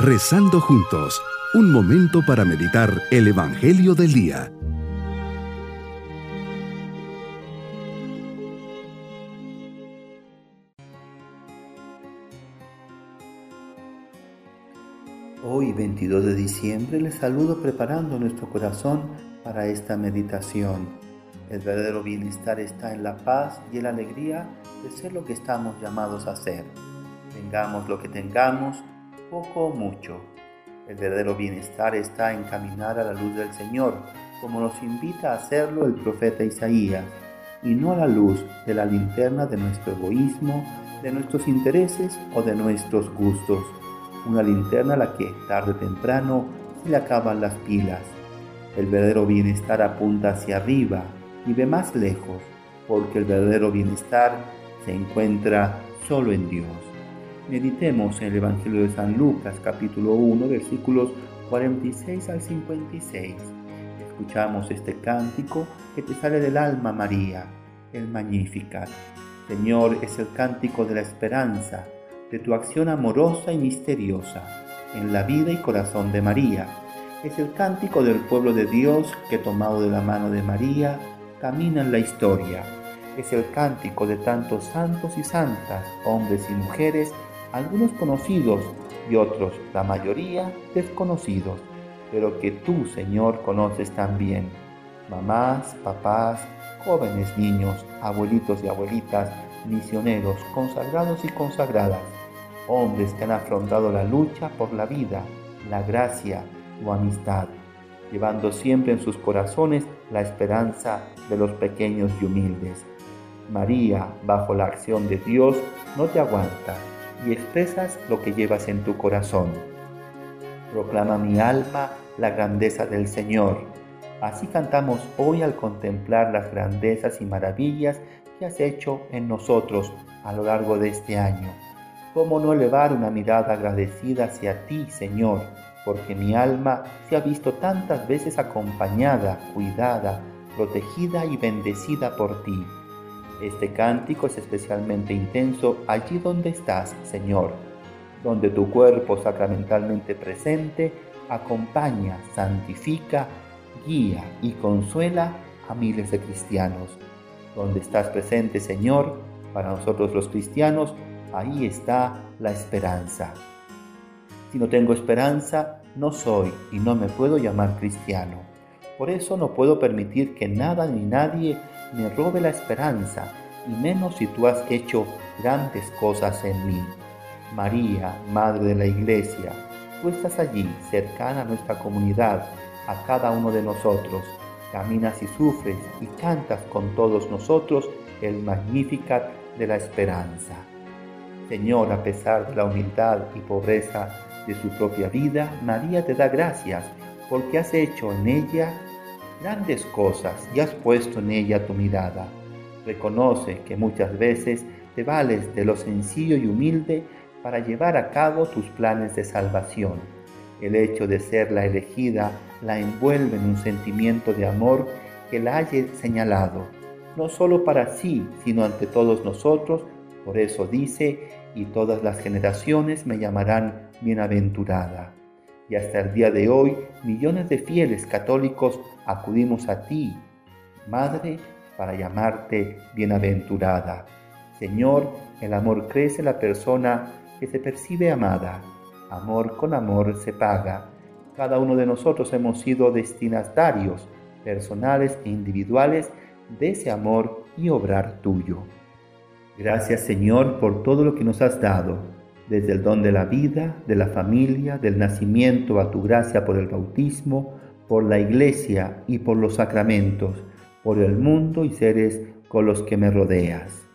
Rezando juntos, un momento para meditar el Evangelio del Día. Hoy, 22 de diciembre, les saludo preparando nuestro corazón para esta meditación. El verdadero bienestar está en la paz y en la alegría de ser lo que estamos llamados a ser. Tengamos lo que tengamos, poco o mucho. El verdadero bienestar está en caminar a la luz del Señor, como nos invita a hacerlo el profeta Isaías, y no a la luz de la linterna de nuestro egoísmo, de nuestros intereses o de nuestros gustos. Una linterna a la que, tarde o temprano, se le acaban las pilas. El verdadero bienestar apunta hacia arriba, y ve más lejos, porque el verdadero bienestar se encuentra solo en Dios. Meditemos en el Evangelio de San Lucas capítulo 1 versículos 46 al 56. Escuchamos este cántico que te sale del alma María, el Magnificat. Señor, es el cántico de la esperanza, de tu acción amorosa y misteriosa en la vida y corazón de María. Es el cántico del pueblo de Dios que tomado de la mano de María, camina en la historia. Es el cántico de tantos santos y santas, hombres y mujeres, algunos conocidos y otros, la mayoría, desconocidos, pero que tú, Señor, conoces también. Mamás, papás, jóvenes niños, abuelitos y abuelitas, misioneros, consagrados y consagradas, hombres que han afrontado la lucha por la vida, la gracia o amistad llevando siempre en sus corazones la esperanza de los pequeños y humildes. María, bajo la acción de Dios, no te aguanta y expresas lo que llevas en tu corazón. Proclama mi alma la grandeza del Señor. Así cantamos hoy al contemplar las grandezas y maravillas que has hecho en nosotros a lo largo de este año. ¿Cómo no elevar una mirada agradecida hacia ti, Señor? porque mi alma se ha visto tantas veces acompañada, cuidada, protegida y bendecida por ti. Este cántico es especialmente intenso allí donde estás, Señor, donde tu cuerpo sacramentalmente presente acompaña, santifica, guía y consuela a miles de cristianos. Donde estás presente, Señor, para nosotros los cristianos, ahí está la esperanza. Si no tengo esperanza, no soy y no me puedo llamar cristiano. Por eso no puedo permitir que nada ni nadie me robe la esperanza, y menos si tú has hecho grandes cosas en mí. María, Madre de la Iglesia, tú estás allí, cercana a nuestra comunidad, a cada uno de nosotros. Caminas y sufres y cantas con todos nosotros el Magnificat de la esperanza. Señor, a pesar de la humildad y pobreza de su propia vida, María te da gracias porque has hecho en ella grandes cosas y has puesto en ella tu mirada. Reconoce que muchas veces te vales de lo sencillo y humilde para llevar a cabo tus planes de salvación. El hecho de ser la elegida la envuelve en un sentimiento de amor que la haya señalado, no solo para sí, sino ante todos nosotros. Por eso dice, y todas las generaciones me llamarán bienaventurada. Y hasta el día de hoy, millones de fieles católicos acudimos a ti, Madre, para llamarte bienaventurada. Señor, el amor crece en la persona que se percibe amada. Amor con amor se paga. Cada uno de nosotros hemos sido destinatarios personales e individuales de ese amor y obrar tuyo. Gracias Señor por todo lo que nos has dado desde el don de la vida, de la familia, del nacimiento a tu gracia por el bautismo, por la iglesia y por los sacramentos, por el mundo y seres con los que me rodeas.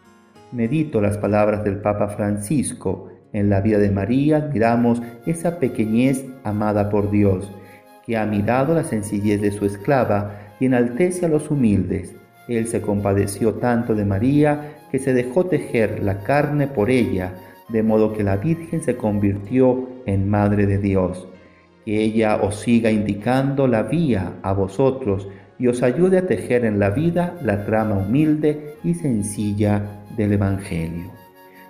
Medito las palabras del Papa Francisco. En la vida de María miramos esa pequeñez amada por Dios, que ha mirado la sencillez de su esclava y enaltece a los humildes. Él se compadeció tanto de María que se dejó tejer la carne por ella, de modo que la Virgen se convirtió en Madre de Dios. Que ella os siga indicando la vía a vosotros y os ayude a tejer en la vida la trama humilde y sencilla del Evangelio.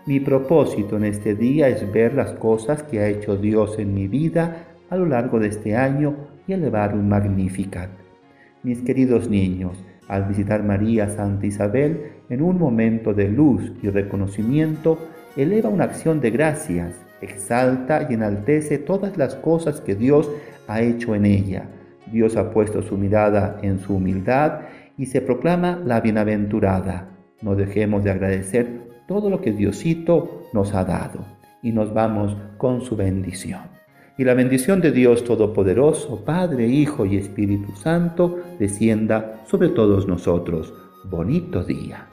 Mi propósito en este día es ver las cosas que ha hecho Dios en mi vida a lo largo de este año y elevar un Magnificat. Mis queridos niños, al visitar María Santa Isabel en un momento de luz y reconocimiento, eleva una acción de gracias, exalta y enaltece todas las cosas que Dios ha hecho en ella. Dios ha puesto su mirada en su humildad y se proclama la bienaventurada. No dejemos de agradecer todo lo que Diosito nos ha dado y nos vamos con su bendición. Y la bendición de Dios Todopoderoso, Padre, Hijo y Espíritu Santo, descienda sobre todos nosotros. Bonito día.